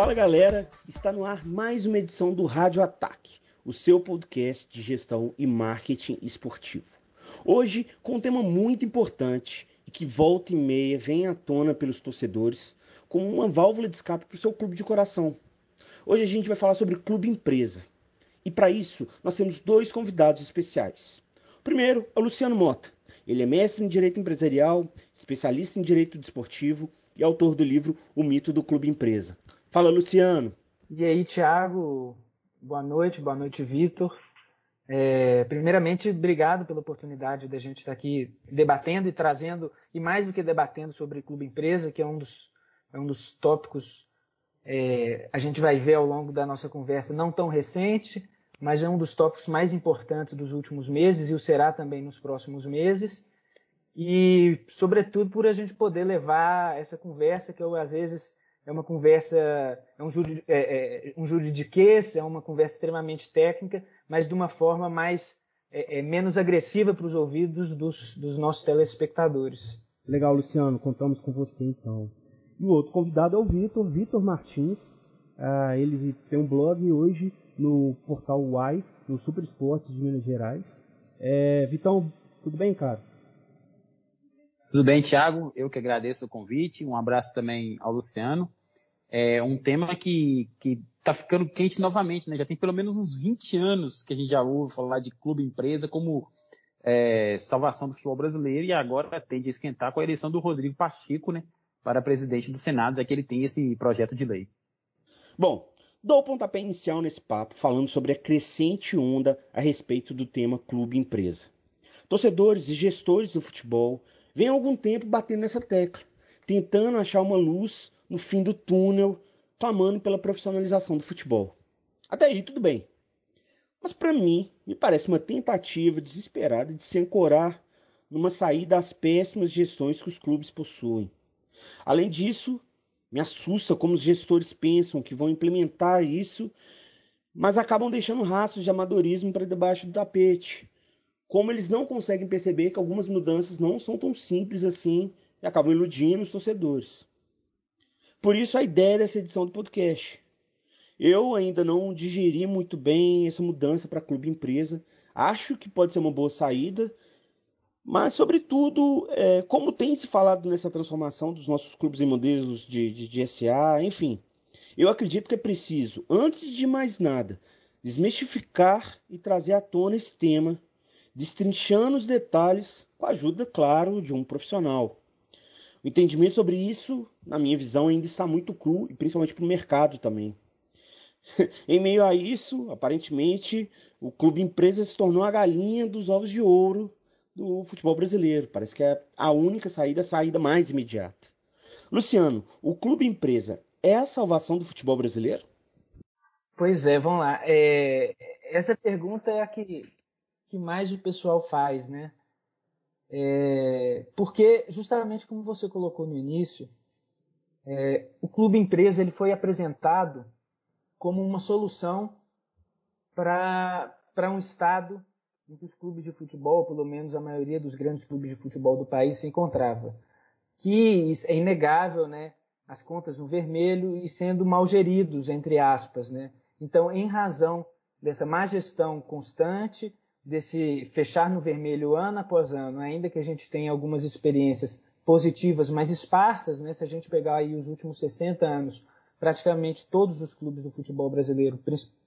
Fala galera, está no ar mais uma edição do Rádio Ataque, o seu podcast de gestão e marketing esportivo. Hoje com um tema muito importante e que volta e meia vem à tona pelos torcedores como uma válvula de escape para o seu clube de coração. Hoje a gente vai falar sobre clube empresa. E para isso nós temos dois convidados especiais. O primeiro é o Luciano Mota. Ele é mestre em Direito Empresarial, especialista em Direito Desportivo e autor do livro O Mito do Clube Empresa. Fala, Luciano. E aí, Thiago? Boa noite, boa noite, Vitor. É, primeiramente, obrigado pela oportunidade da gente estar aqui debatendo e trazendo, e mais do que debatendo sobre Clube Empresa, que é um dos, é um dos tópicos é, a gente vai ver ao longo da nossa conversa, não tão recente, mas é um dos tópicos mais importantes dos últimos meses e o será também nos próximos meses. E, sobretudo, por a gente poder levar essa conversa que eu, às vezes, é uma conversa, é um, juri, é, é, um juridiquês, é uma conversa extremamente técnica, mas de uma forma mais é, é menos agressiva para os ouvidos dos, dos, nossos telespectadores. Legal, Luciano, contamos com você então. E o outro convidado é o Vitor, Vitor Martins. Uh, ele tem um blog hoje no portal Uai, no Super Esportes de Minas Gerais. É, Vitão, tudo bem, cara? Tudo bem, Thiago? Eu que agradeço o convite. Um abraço também ao Luciano é um tema que está ficando quente novamente, né? Já tem pelo menos uns 20 anos que a gente já ouve falar de clube empresa como é, salvação do futebol brasileiro e agora tende a esquentar com a eleição do Rodrigo Pacheco, né? Para presidente do Senado, já que ele tem esse projeto de lei. Bom, dou o pontapé inicial nesse papo falando sobre a crescente onda a respeito do tema clube empresa. Torcedores e gestores do futebol vêm há algum tempo batendo nessa tecla, tentando achar uma luz no fim do túnel, clamando pela profissionalização do futebol. Até aí tudo bem. Mas para mim, me parece uma tentativa desesperada de se ancorar numa saída às péssimas gestões que os clubes possuem. Além disso, me assusta como os gestores pensam que vão implementar isso, mas acabam deixando rastros de amadorismo para debaixo do tapete. Como eles não conseguem perceber que algumas mudanças não são tão simples assim e acabam iludindo os torcedores. Por isso a ideia dessa edição do podcast. Eu ainda não digeri muito bem essa mudança para clube empresa. Acho que pode ser uma boa saída, mas sobretudo, é, como tem se falado nessa transformação dos nossos clubes em modelos de, de, de SA, enfim, eu acredito que é preciso, antes de mais nada, desmistificar e trazer à tona esse tema, destrinchando os detalhes com a ajuda, claro, de um profissional. O entendimento sobre isso, na minha visão, ainda está muito cru, e principalmente para o mercado também. em meio a isso, aparentemente, o clube empresa se tornou a galinha dos ovos de ouro do futebol brasileiro. Parece que é a única saída, a saída mais imediata. Luciano, o clube empresa é a salvação do futebol brasileiro? Pois é, vamos lá. É, essa pergunta é a que, que mais o pessoal faz, né? É, porque, justamente como você colocou no início, é, o clube empresa ele foi apresentado como uma solução para um estado em que os clubes de futebol, pelo menos a maioria dos grandes clubes de futebol do país, se encontrava. Que é inegável, né? As contas no vermelho e sendo mal geridos, entre aspas, né? Então, em razão dessa má gestão constante, desse fechar no vermelho ano após ano, ainda que a gente tenha algumas experiências positivas, mas esparsas, né? Se a gente pegar aí os últimos 60 anos, praticamente todos os clubes do futebol brasileiro,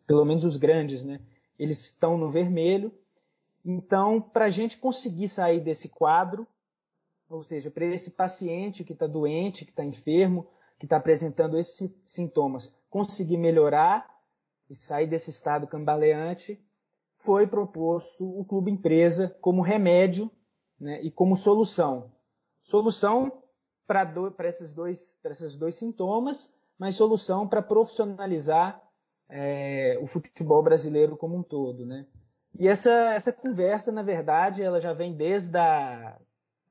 pelo menos os grandes, né? Eles estão no vermelho. Então, para a gente conseguir sair desse quadro, ou seja, para esse paciente que está doente, que está enfermo, que está apresentando esses sintomas, conseguir melhorar e sair desse estado cambaleante, foi proposto o clube empresa como remédio né, e como solução. Solução para do, esses, dois, esses dois sintomas, mas solução para profissionalizar é, o futebol brasileiro como um todo. Né? E essa, essa conversa, na verdade, ela já vem desde a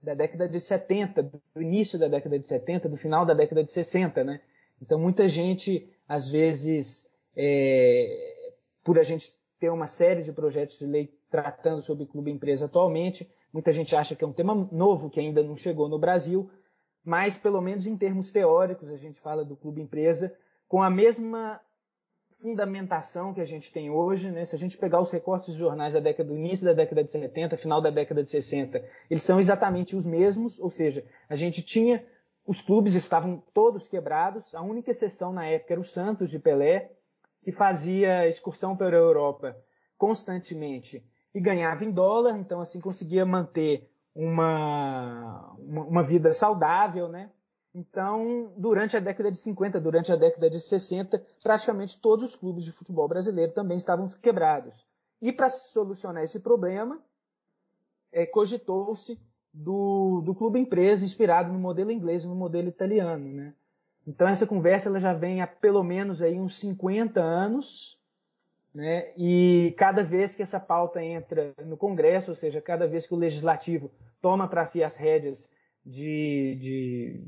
da década de 70, do início da década de 70, do final da década de 60, né? Então muita gente, às vezes, é, por a gente ter uma série de projetos de lei tratando sobre clube empresa atualmente. Muita gente acha que é um tema novo que ainda não chegou no Brasil, mas pelo menos em termos teóricos a gente fala do clube empresa com a mesma fundamentação que a gente tem hoje, né? Se a gente pegar os recortes de jornais da década do início da década de 70, final da década de 60, eles são exatamente os mesmos, ou seja, a gente tinha os clubes estavam todos quebrados, a única exceção na época era o Santos de Pelé, que fazia excursão pela Europa constantemente e ganhava em dólar, então assim conseguia manter uma, uma, vida saudável, né? Então, durante a década de 50, durante a década de 60, praticamente todos os clubes de futebol brasileiro também estavam quebrados. E para solucionar esse problema, é, cogitou-se do, do clube empresa inspirado no modelo inglês e no modelo italiano, né? Então essa conversa ela já vem há pelo menos aí uns 50 anos, né? E cada vez que essa pauta entra no Congresso, ou seja, cada vez que o Legislativo toma para si as rédeas de, de,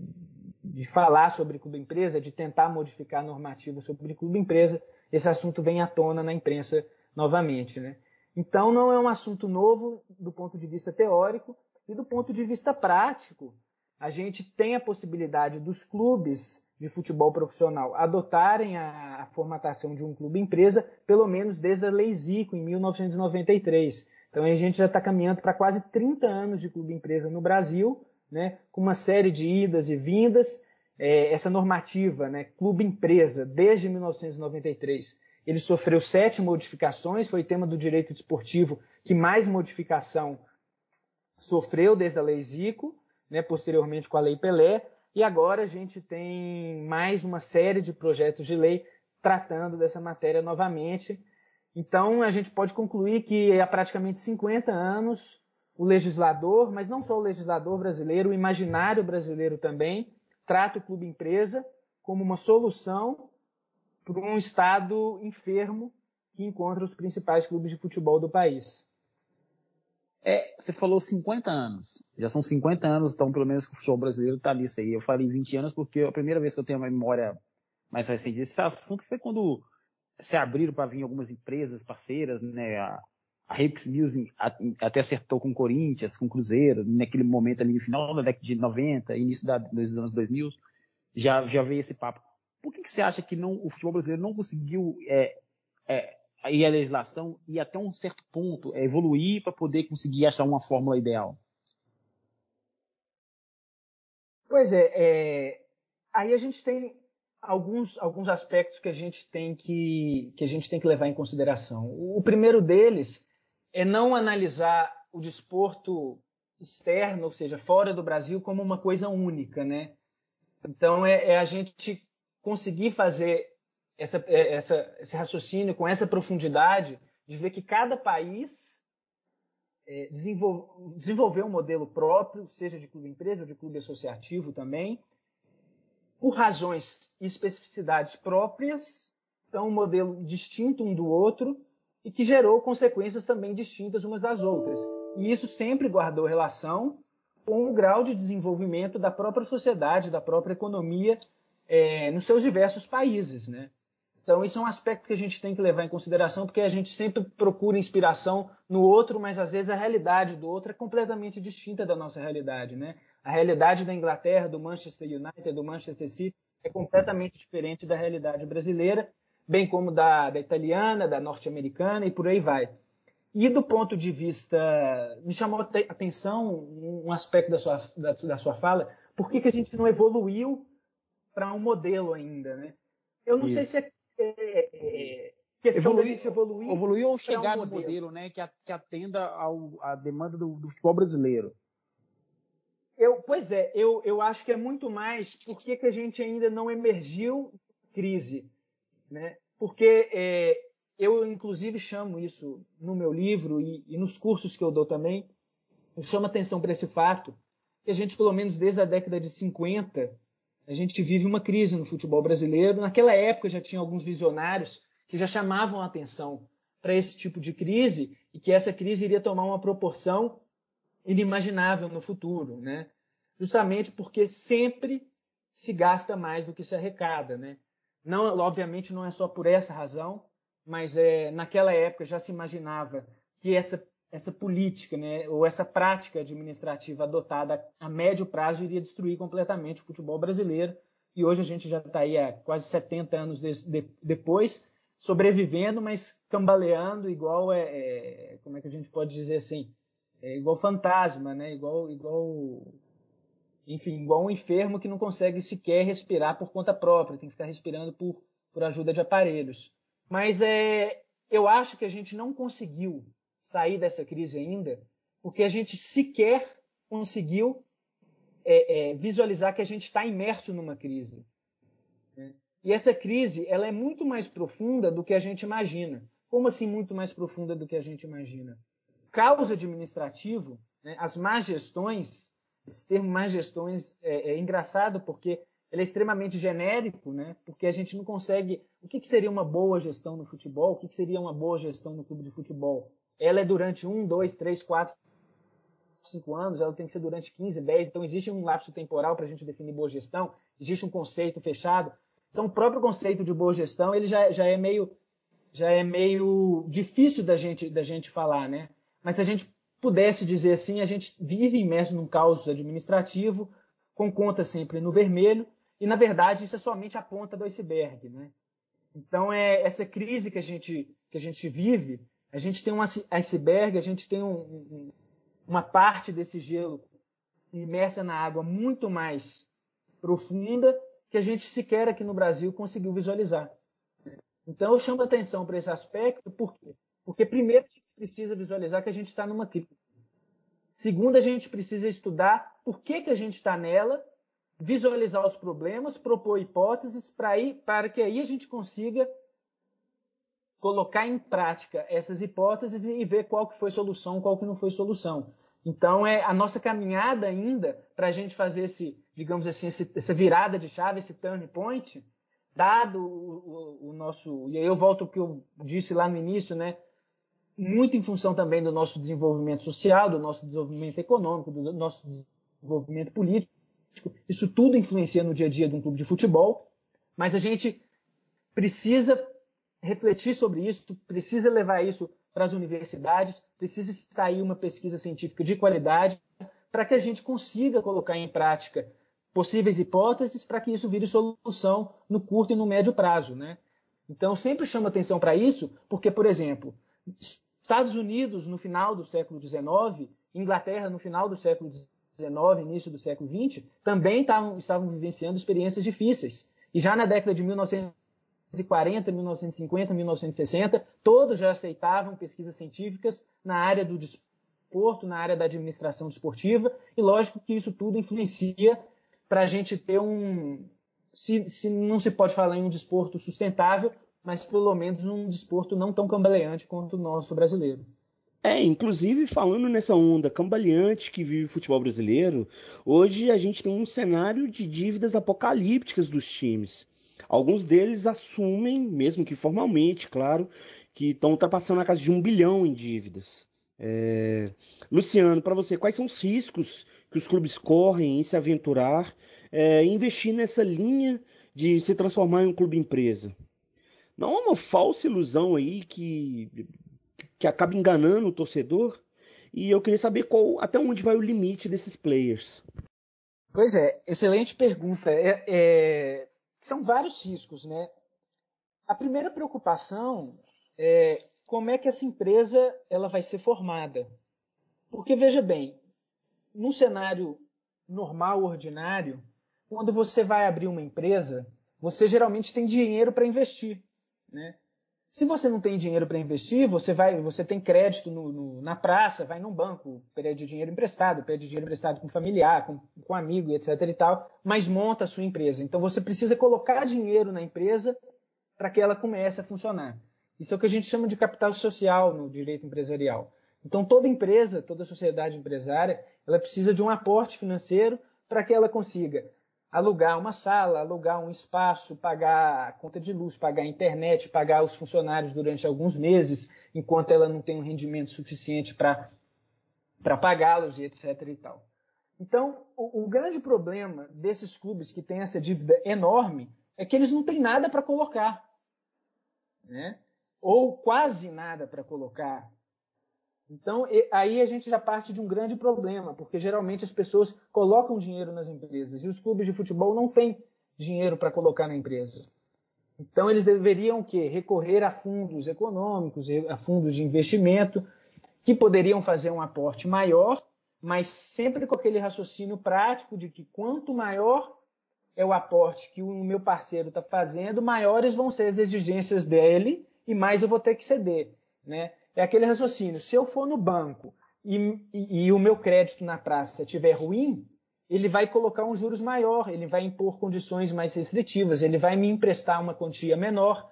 de falar sobre clube empresa, de tentar modificar normativa sobre clube empresa, esse assunto vem à tona na imprensa novamente, né? Então não é um assunto novo do ponto de vista teórico e do ponto de vista prático. A gente tem a possibilidade dos clubes de futebol profissional adotarem a, a formatação de um clube empresa, pelo menos desde a Lei Zico, em 1993. Então a gente já está caminhando para quase 30 anos de clube empresa no Brasil, né, com uma série de idas e vindas. É, essa normativa, né, clube empresa, desde 1993, ele sofreu sete modificações, foi tema do direito desportivo que mais modificação sofreu desde a Lei Zico, né, posteriormente com a Lei Pelé, e agora a gente tem mais uma série de projetos de lei tratando dessa matéria novamente. Então a gente pode concluir que há praticamente 50 anos o legislador, mas não só o legislador brasileiro, o imaginário brasileiro também, trata o clube empresa como uma solução para um estado enfermo que encontra os principais clubes de futebol do país. É, você falou 50 anos. Já são 50 anos, então pelo menos que o futebol brasileiro está nisso aí. Eu falei 20 anos porque a primeira vez que eu tenho uma memória mais recente desse assunto foi quando se abriram para vir algumas empresas parceiras, né? A, a Music até acertou com o Corinthians, com o Cruzeiro, naquele momento ali no final da década de 90, início da, dos anos 2000, já, já veio esse papo. Por que, que você acha que não, o futebol brasileiro não conseguiu é, é, e a legislação e até um certo ponto é, evoluir para poder conseguir achar uma fórmula ideal? Pois é, é, aí a gente tem alguns, alguns aspectos que a gente tem que, que a gente tem que levar em consideração. O, primeiro deles é não analisar o desporto externo, ou seja, fora do Brasil, como uma coisa única, né? Então é, é a gente conseguir fazer essa, é, essa, esse raciocínio com essa profundidade de ver que cada país é, desenvolve, desenvolveu um modelo próprio, seja de clube empresa ou de clube associativo também, por razões e especificidades próprias, então um modelo distinto um do outro e que gerou consequências também distintas umas das outras. E isso sempre guardou relação com o grau de desenvolvimento da própria sociedade, da própria economia é, nos seus diversos países, né? Então, isso é um aspecto que a gente tem que levar em consideração, porque a gente sempre procura inspiração no outro, mas às vezes a realidade do outro é completamente distinta da nossa realidade. Né? A realidade da Inglaterra, do Manchester United, do Manchester City, é completamente diferente da realidade brasileira, bem como da, da italiana, da norte-americana e por aí vai. E do ponto de vista. Me chamou a atenção um aspecto da sua, da, da sua fala, por que, que a gente não evoluiu para um modelo ainda, né? Eu não Isso. sei se é é, é, questão evoluir, evoluir, evoluir ou chegar um no modelo, modelo né, que atenda ao, à demanda do, do, futebol brasileiro. Eu, pois é, eu, eu acho que é muito mais por que a gente ainda não emergiu crise, né? Porque é, eu inclusive chamo isso no meu livro e, e nos cursos que eu dou também, eu chamo atenção para esse fato que a gente pelo menos desde a década de 50 a gente vive uma crise no futebol brasileiro. Naquela época já tinha alguns visionários que já chamavam a atenção para esse tipo de crise e que essa crise iria tomar uma proporção inimaginável no futuro, né? Justamente porque sempre se gasta mais do que se arrecada, né? Não, obviamente não é só por essa razão, mas é, naquela época já se imaginava que essa essa política, né, ou essa prática administrativa adotada a médio prazo iria destruir completamente o futebol brasileiro e hoje a gente já está aí há quase 70 anos de, de, depois, sobrevivendo, mas cambaleando igual é, é, como é que a gente pode dizer assim, é igual fantasma, né? Igual, igual, enfim, igual um enfermo que não consegue sequer respirar por conta própria, tem que ficar respirando por, por ajuda de aparelhos. Mas é, eu acho que a gente não conseguiu sair dessa crise ainda, porque a gente sequer conseguiu é, é, visualizar que a gente está imerso numa crise. Né? E essa crise ela é muito mais profunda do que a gente imagina. Como assim muito mais profunda do que a gente imagina? Caos administrativo, né, as más gestões, esse termo más gestões é, é, engraçado porque ele é extremamente genérico, né? Porque a gente não consegue. O que, que seria uma boa gestão no futebol? O que, que seria uma boa gestão no clube de futebol? Ela é durante um, dois, três, quatro, cinco anos, ela tem que ser durante 15, 10. Então, existe um lapso temporal para a gente definir boa gestão, existe um conceito fechado. Então, o próprio conceito de boa gestão, ele já, já é meio já é meio difícil da gente da gente falar, né? Mas se a gente pudesse dizer assim, a gente vive imerso num caos administrativo, com conta sempre no vermelho, e na verdade isso é somente a ponta do iceberg, né? Então é essa crise que a gente que a gente vive, a gente tem um iceberg, a gente tem um, um, uma parte desse gelo imersa na água muito mais profunda que a gente sequer aqui no Brasil conseguiu visualizar. Então eu chamo a atenção para esse aspecto, por quê? Porque primeiro a gente precisa visualizar que a gente está numa crise. Segundo, a gente precisa estudar por que, que a gente está nela, visualizar os problemas, propor hipóteses para, que aí a gente consiga colocar em prática essas hipóteses e ver qual que foi solução, qual que não foi solução. Então, é a nossa caminhada ainda para a gente fazer esse, digamos assim, esse, essa virada de chave, esse turn point, dado o, o, o, nosso. E aí eu volto ao que eu disse lá no início, né? Muito em função também do nosso desenvolvimento social, do nosso desenvolvimento econômico, do nosso desenvolvimento político. Isso tudo influencia no dia a dia de um clube de futebol, mas a gente precisa refletir sobre isso, precisa levar isso para as universidades, precisa sair uma pesquisa científica de qualidade para que a gente consiga colocar em prática possíveis hipóteses para que isso vire solução no curto e no médio prazo. Né? Então, sempre chamo atenção para isso, porque, por exemplo, Estados Unidos no final do século XIX, Inglaterra no final do século XIX, início do século XX, também tavam, estavam vivenciando experiências difíceis. E já na década de 1900 1940, 1950, 1960, todos já aceitavam pesquisas científicas na área do desporto, na área da administração desportiva, e lógico que isso tudo influencia para a gente ter um. Se, se não se pode falar em um desporto sustentável, mas pelo menos um desporto não tão cambaleante quanto o nosso brasileiro. É, inclusive falando nessa onda cambaleante que vive o futebol brasileiro, hoje a gente tem um cenário de dívidas apocalípticas dos times. Alguns deles assumem, mesmo que formalmente, claro, que estão ultrapassando a casa de um bilhão em dívidas. É... Luciano, para você, quais são os riscos que os clubes correm em se aventurar é, investir nessa linha de se transformar em um clube empresa? Não é uma falsa ilusão aí que, que acaba enganando o torcedor? E eu queria saber qual, até onde vai o limite desses players. Pois é, excelente pergunta. É, é, são vários riscos, né? A primeira preocupação é como é que essa empresa ela vai ser formada. Porque veja bem, num cenário normal, ordinário, quando você vai abrir uma empresa, você geralmente tem dinheiro para investir, né? Se você não tem dinheiro para investir, você vai, você tem crédito no, no, na praça, vai num banco, pede dinheiro emprestado, pede dinheiro emprestado com familiar, com, com amigo, etc. e tal, mas monta a sua empresa. Então você precisa colocar dinheiro na empresa para que ela comece a funcionar. Isso é o que a gente chama de capital social no direito empresarial. Então toda empresa, toda sociedade empresária, ela precisa de um aporte financeiro para que ela consiga alugar uma sala, alugar um espaço, pagar a conta de luz, pagar a internet, pagar os funcionários durante alguns meses, enquanto ela não tem um rendimento suficiente para pagá-los e etc. E tal. Então, o, o, grande problema desses clubes que têm essa dívida enorme é que eles não têm nada para colocar. Né? Ou quase nada para colocar. Então, aí a gente já parte de um grande problema, porque geralmente as pessoas colocam dinheiro nas empresas e os clubes de futebol não têm dinheiro para colocar na empresa. Então eles deveriam o quê? Recorrer a fundos econômicos, a fundos de investimento, que poderiam fazer um aporte maior, mas sempre com aquele raciocínio prático de que quanto maior é o aporte que o meu parceiro está fazendo, maiores vão ser as exigências dele e mais eu vou ter que ceder. Né? É aquele raciocínio. Se eu for no banco e, e, e o meu crédito na praça estiver ruim, ele vai colocar um juros maior, ele vai impor condições mais restritivas, ele vai me emprestar uma quantia menor.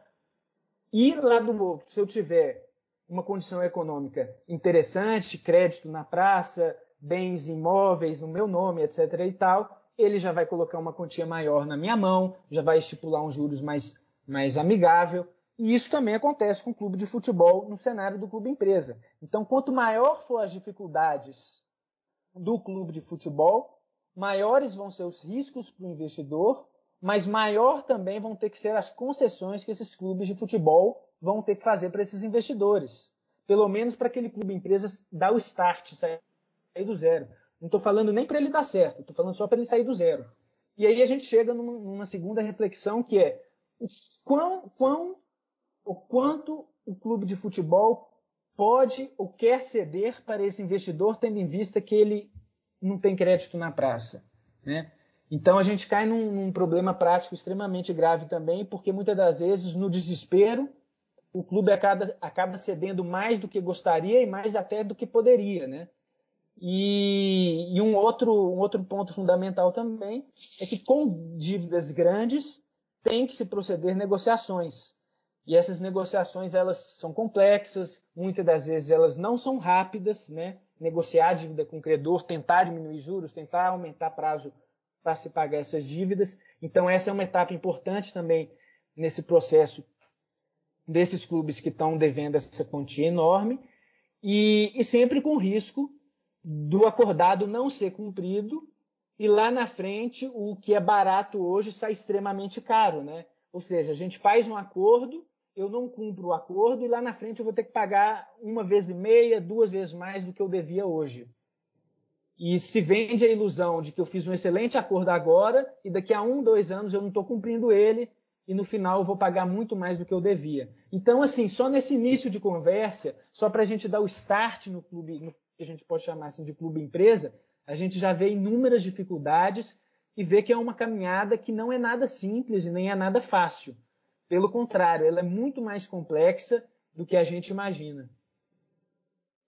E lá do outro, se eu tiver uma condição econômica interessante, crédito na praça, bens imóveis no meu nome, etc. e tal, ele já vai colocar uma quantia maior na minha mão, já vai estipular um juros mais, mais amigável. E isso também acontece com o clube de futebol no cenário do clube empresa. Então, quanto maior for as dificuldades do clube de futebol, maiores vão ser os riscos para o investidor, mas maior também vão ter que ser as concessões que esses clubes de futebol vão ter que fazer para esses investidores. Pelo menos para aquele clube empresa dar o start, sair do zero. Não estou falando nem para ele dar certo, estou falando só para ele sair do zero. E aí a gente chega numa, segunda reflexão que é o, quão, quão, o quanto o clube de futebol pode ou quer ceder para esse investidor, tendo em vista que ele não tem crédito na praça. Né? Então a gente cai num, num, problema prático extremamente grave também, porque muitas das vezes, no desespero, o clube acaba, acaba cedendo mais do que gostaria e mais até do que poderia. Né? E, e um, outro, um outro ponto fundamental também é que com dívidas grandes tem que se proceder negociações. E essas negociações elas são complexas, muitas das vezes elas não são rápidas, né? Negociar dívida com o credor, tentar diminuir juros, tentar aumentar prazo para se pagar essas dívidas. Então essa é uma etapa importante também nesse processo desses clubes que estão devendo essa quantia enorme e, e sempre com risco do acordado não ser cumprido e lá na frente o que é barato hoje sai extremamente caro, né? Ou seja, a gente faz um acordo, eu não cumpro o acordo e lá na frente eu vou ter que pagar uma vez e meia, duas vezes mais do que eu devia hoje. E se vende a ilusão de que eu fiz um excelente acordo agora e daqui a um, dois anos eu não estou cumprindo ele e no final eu vou pagar muito mais do que eu devia. Então, assim, só nesse início de conversa, só para a gente dar o start no clube, no que a gente pode chamar assim de clube empresa, a gente já vê inúmeras dificuldades e vê que é uma caminhada que não é nada simples e nem é nada fácil. Pelo contrário, ela é muito mais complexa do que a gente imagina.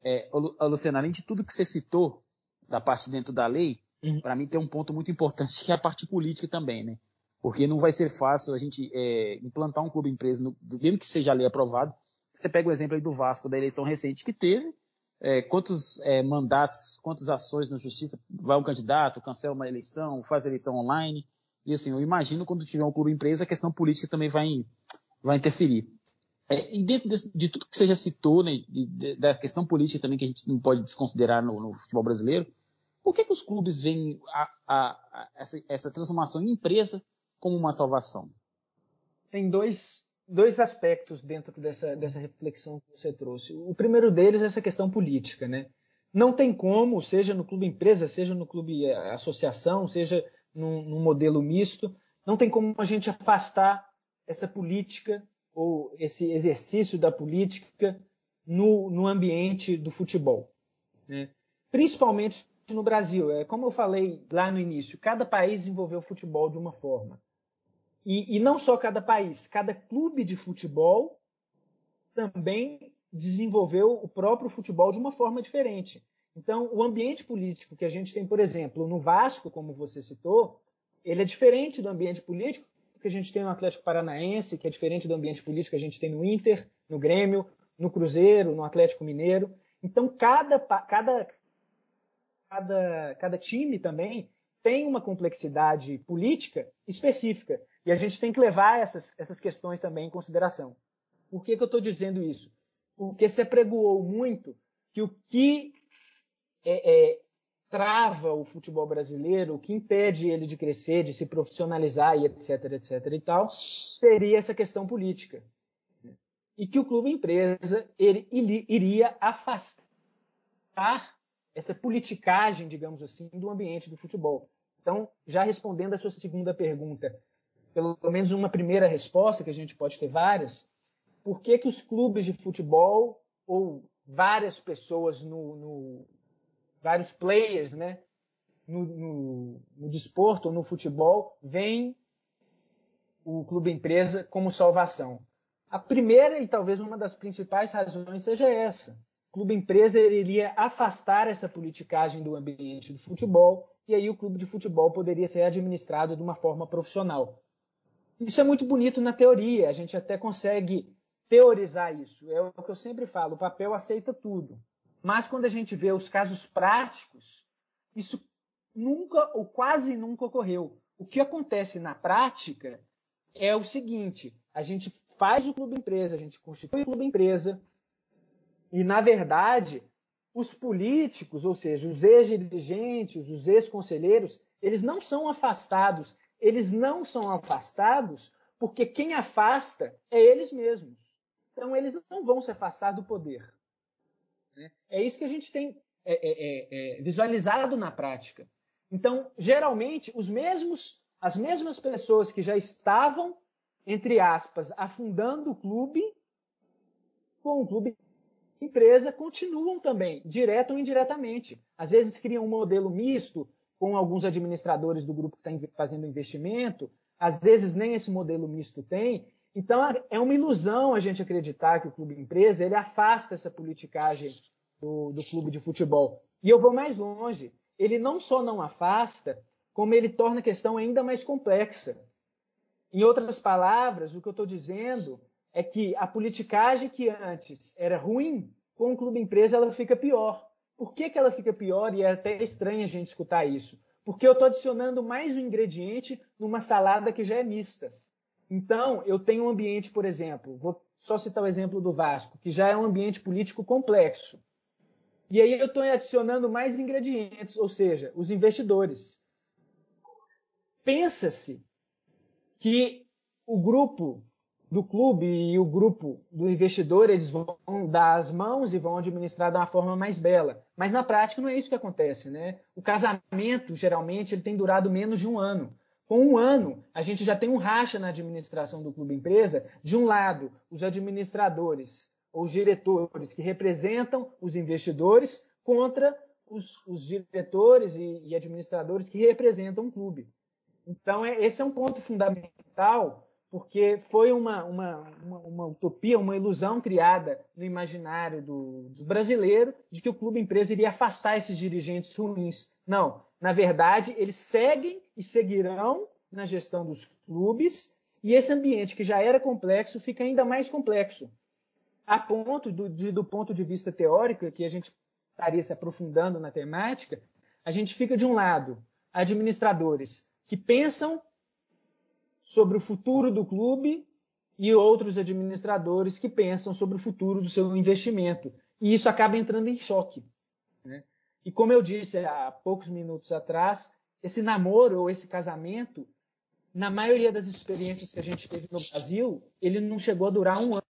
É, Luciano, além de tudo que você citou da parte dentro da lei, uhum. para mim tem um ponto muito importante que é a parte política também, né? Porque não vai ser fácil a gente é, implantar um clube empresa, no, mesmo que seja a lei aprovada. Você pega o exemplo aí do Vasco, da eleição recente que teve, é, quantos é, mandatos, quantas ações na justiça vai um candidato, cancela uma eleição, faz eleição online. E assim, eu imagino quando tiver um clube empresa, a questão política também vai, vai interferir. É, e dentro de, de, tudo que você já citou, né, de, da questão política também que a gente não pode desconsiderar no, no futebol brasileiro, por que, que os clubes veem a, a, a, essa, essa transformação em empresa como uma salvação? Tem dois, dois aspectos dentro dessa, dessa reflexão que você trouxe. O primeiro deles é essa questão política, né? Não tem como, seja no clube empresa, seja no clube eh, associação, seja num, num modelo misto, não tem como a gente afastar essa política ou esse exercício da política no, no ambiente do futebol. Né? Principalmente no Brasil. É, como eu falei lá no início, cada país desenvolveu o futebol de uma forma. E, e não só cada país, cada clube de futebol também desenvolveu o próprio futebol de uma forma diferente. Então, o ambiente político que a gente tem, por exemplo, no Vasco, como você citou, ele é diferente do ambiente político que a gente tem no Atlético Paranaense, que é diferente do ambiente político que a gente tem no Inter, no Grêmio, no Cruzeiro, no Atlético Mineiro. Então, cada, cada, cada, cada time também tem uma complexidade política específica. E a gente tem que levar essas, essas questões também em consideração. Por que, que eu estou dizendo isso? Porque se apregoou muito que o que é, é, trava o futebol brasileiro, que impede ele de crescer, de se profissionalizar e etc, etc e tal, seria essa questão política. E que o clube empresa ele, ele iria afastar essa politicagem, digamos assim, do ambiente do futebol. Então, já respondendo a sua segunda pergunta, pelo menos uma primeira resposta, que a gente pode ter várias, por que, que os clubes de futebol ou várias pessoas no, no vários players, né, no, no, no desporto ou no futebol veem o clube empresa como salvação. A primeira e talvez uma das principais razões seja essa. O clube empresa iria afastar essa politicagem do ambiente do futebol e aí o clube de futebol poderia ser administrado de uma forma profissional. Isso é muito bonito na teoria, a gente até consegue teorizar isso. É o que eu sempre falo, o papel aceita tudo. Mas quando a gente vê os casos práticos, isso nunca ou quase nunca ocorreu. O que acontece na prática é o seguinte: a gente faz o clube empresa, a gente constitui o clube empresa, e na verdade, os políticos, ou seja, os ex-dirigentes, os ex-conselheiros, eles não são afastados. Eles não são afastados porque quem afasta é eles mesmos. Então, eles não vão se afastar do poder. Né? É isso que a gente tem é, é, é, é, visualizado na prática. Então, geralmente, os mesmos, as mesmas pessoas que já estavam, entre aspas, afundando o clube, com o clube empresa, continuam também, direto ou indiretamente. Às vezes criam um modelo misto com alguns administradores do grupo que está fazendo investimento, às vezes nem esse modelo misto tem, então é uma ilusão a gente acreditar que o clube empresa ele afasta essa politicagem do, do clube de futebol. E eu vou mais longe. Ele não só não afasta, como ele torna a questão ainda mais complexa. Em outras palavras, o que eu estou dizendo é que a politicagem que antes era ruim, com o clube empresa ela fica pior. Por que, que ela fica pior? E é até estranho a gente escutar isso. Porque eu estou adicionando mais um ingrediente numa salada que já é mista. Então, eu tenho um ambiente, por exemplo, vou só citar o exemplo do Vasco, que já é um ambiente político complexo. E aí eu estou adicionando mais ingredientes, ou seja, os investidores. Pensa-se que o grupo do clube e o grupo do investidor eles vão dar as mãos e vão administrar de uma forma mais bela. Mas na prática não é isso que acontece, né? O casamento geralmente ele tem durado menos de um ano. Com um ano, a gente já tem um racha na administração do clube empresa. De um lado, os administradores ou diretores que representam os investidores contra os, os diretores e, e, administradores que representam o clube. Então, é, esse é um ponto fundamental, porque foi uma, uma, uma, uma utopia, uma ilusão criada no imaginário do, do brasileiro de que o clube empresa iria afastar esses dirigentes ruins. Não, na verdade, eles seguem e seguirão na gestão dos clubes, e esse ambiente que já era complexo fica ainda mais complexo. A ponto do, de, do ponto de vista teórico, que a gente estaria se aprofundando na temática, a gente fica de um lado administradores que pensam sobre o futuro do clube e outros administradores que pensam sobre o futuro do seu investimento. E isso acaba entrando em choque. Né? E como eu disse há poucos minutos atrás, esse namoro ou esse casamento, na maioria das experiências que a gente teve no Brasil, ele não chegou a durar um ano.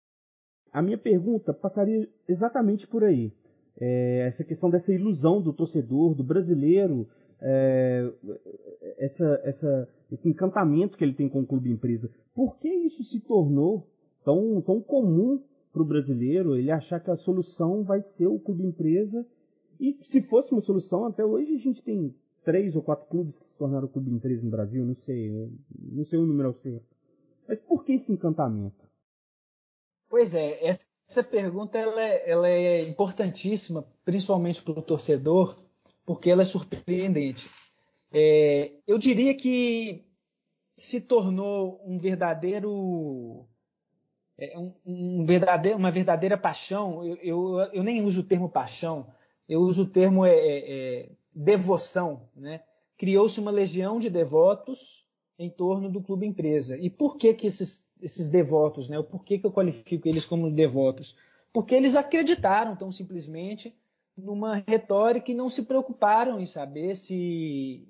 A minha pergunta passaria exatamente por aí. É, essa questão dessa ilusão do torcedor, do brasileiro, é, essa, essa, esse encantamento que ele tem com o clube empresa. Por que isso se tornou tão, tão comum para o brasileiro ele achar que a solução vai ser o clube empresa e se fosse uma solução, até hoje a gente tem três ou quatro clubes que se tornaram clube empresa no Brasil, não sei, não sei o número ao certo. Mas por que esse encantamento? Pois é, essa, pergunta ela é, ela é importantíssima, principalmente para o torcedor, porque ela é surpreendente. É, eu diria que se tornou um verdadeiro é, um, um verdadeiro, uma verdadeira paixão. Eu, eu, eu, nem uso o termo paixão, eu uso o termo é, é, é, devoção, né? Criou-se uma legião de devotos em torno do clube empresa. E por que que esses, esses devotos, né? Por que que eu qualifico eles como devotos? Porque eles acreditaram tão simplesmente numa retórica e não se preocuparam em saber se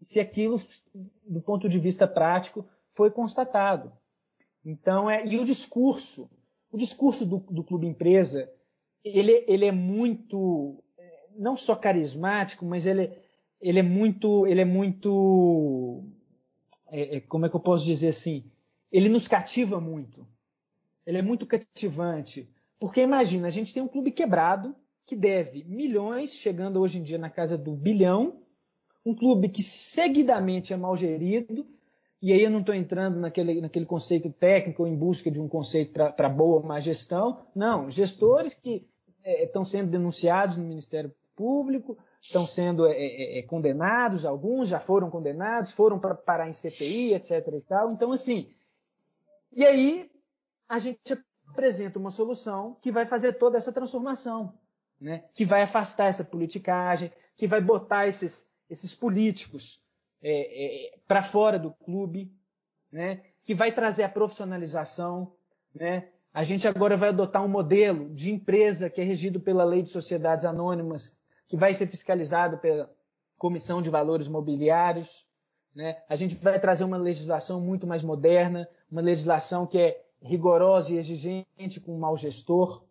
se aquilo, do ponto de vista prático, foi constatado. Então, é, e o discurso, o discurso do, do clube empresa, ele, ele é muito não só carismático, mas ele, ele é muito, ele é muito é, é, como é que eu posso dizer assim? Ele nos cativa muito. Ele é muito cativante. Porque imagina, a gente tem um clube quebrado que deve milhões, chegando hoje em dia na casa do bilhão, um clube que seguidamente é mal gerido, e aí eu não estou entrando naquele, naquele conceito técnico em busca de um conceito para boa ou má gestão. Não, gestores que estão é, sendo denunciados no Ministério Público, estão sendo é, é, é condenados, alguns já foram condenados, foram para parar em CPI, etc. e tal. Então, assim, e aí a gente apresenta uma solução que vai fazer toda essa transformação, né? que vai afastar essa politicagem, que vai botar esses, esses políticos é, é, para fora do clube, né? que vai trazer a profissionalização. Né? A gente agora vai adotar um modelo de empresa que é regido pela Lei de Sociedades Anônimas, que vai ser fiscalizado pela Comissão de Valores Mobiliários. Né? A gente vai trazer uma legislação muito mais moderna, uma legislação que é rigorosa e exigente com o mau gestor.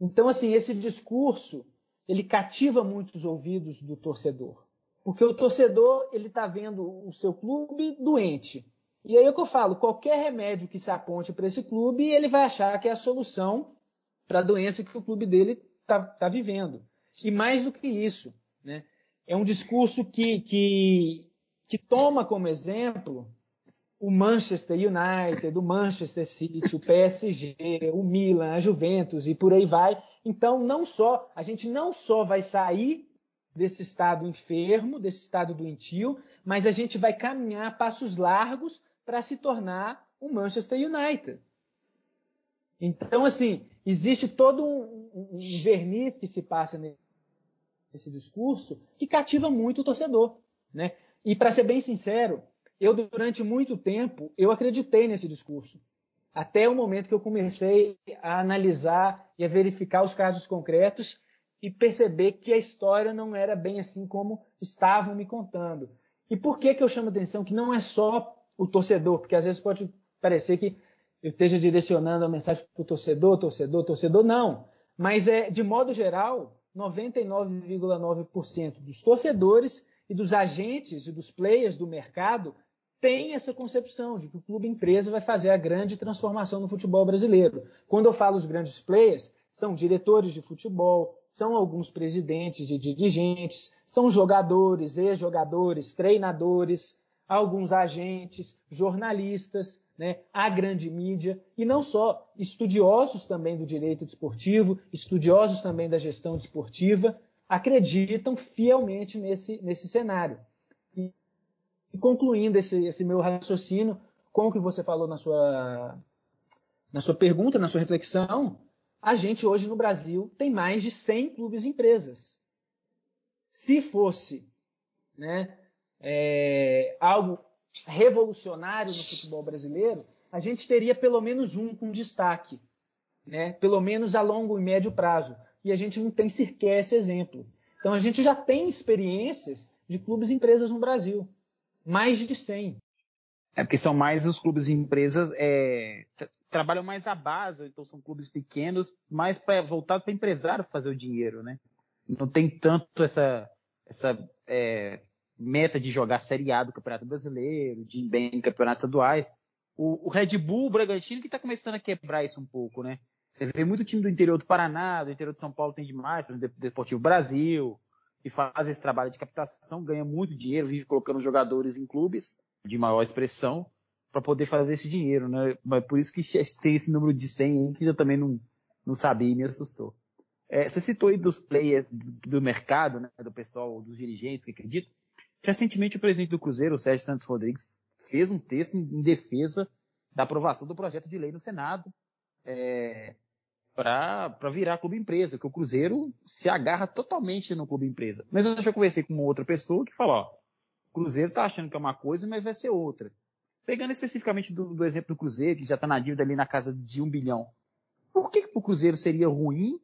Então, assim, esse discurso ele cativa muito os ouvidos do torcedor. Porque o torcedor ele está vendo o seu clube doente. E aí é o que eu falo, qualquer remédio que se aponte para esse clube, ele vai achar que é a solução para a doença que o clube dele está tá vivendo. E mais do que isso, né? é um discurso que, que, que toma como exemplo o Manchester United, o Manchester City, o PSG, o Milan, a Juventus e por aí vai. Então, não só a gente não só vai sair desse estado enfermo, desse estado doentio, mas a gente vai caminhar passos largos para se tornar o Manchester United. Então, assim, existe todo um, um verniz que se passa nesse discurso que cativa muito o torcedor, né? E para ser bem sincero, eu durante muito tempo eu acreditei nesse discurso, até o momento que eu comecei a analisar e a verificar os casos concretos e perceber que a história não era bem assim como estavam me contando. E por que que eu chamo atenção que não é só o torcedor, porque às vezes pode parecer que eu esteja direcionando a mensagem para o torcedor, torcedor, torcedor, não. Mas é de modo geral, 99,9% dos torcedores e dos agentes e dos players do mercado tem essa concepção de que o clube empresa vai fazer a grande transformação no futebol brasileiro. Quando eu falo os grandes players, são diretores de futebol, são alguns presidentes e dirigentes, são jogadores, ex-jogadores, treinadores, alguns agentes, jornalistas, né, a grande mídia, e não só, estudiosos também do direito desportivo, estudiosos também da gestão desportiva, acreditam fielmente nesse, nesse cenário. E concluindo esse, esse meu raciocínio com o que você falou na sua, na sua pergunta, na sua reflexão, a gente hoje no Brasil tem mais de 100 clubes empresas. Se fosse né, é, algo revolucionário no futebol brasileiro, a gente teria pelo menos um com destaque, né, pelo menos a longo e médio prazo. E a gente não tem sequer esse exemplo. Então a gente já tem experiências de clubes empresas no Brasil mais de 100. É porque são mais os clubes e empresas é, trabalham mais à base, então são clubes pequenos, mais para voltado para empresário fazer o dinheiro, né? Não tem tanto essa essa é, meta de jogar Série A do Campeonato Brasileiro, de ir bem em campeonatos estaduais. O, o Red Bull, o Bragantino, que está começando a quebrar isso um pouco, né? Você vê muito time do interior do Paraná, do interior de São Paulo tem demais, por exemplo, Deportivo Brasil, que faz esse trabalho de captação, ganha muito dinheiro, vive colocando jogadores em clubes de maior expressão para poder fazer esse dinheiro, né? Mas por isso que tem esse número de 100 que eu também não, não sabia e me assustou. É, você citou aí dos players do, do, mercado, né? Do pessoal, dos dirigentes que acreditam. Recentemente o presidente do Cruzeiro, o Sérgio Santos Rodrigues, fez um texto em defesa da aprovação do projeto de lei no Senado, é, para virar clube empresa, que o Cruzeiro se agarra totalmente no clube empresa. Mas eu já conversei com uma outra pessoa que falou, ó, Cruzeiro tá achando que é uma coisa, mas vai ser outra. Pegando especificamente do, do exemplo do Cruzeiro, que já está na dívida ali na casa de um bilhão. Por que, que o Cruzeiro seria ruim?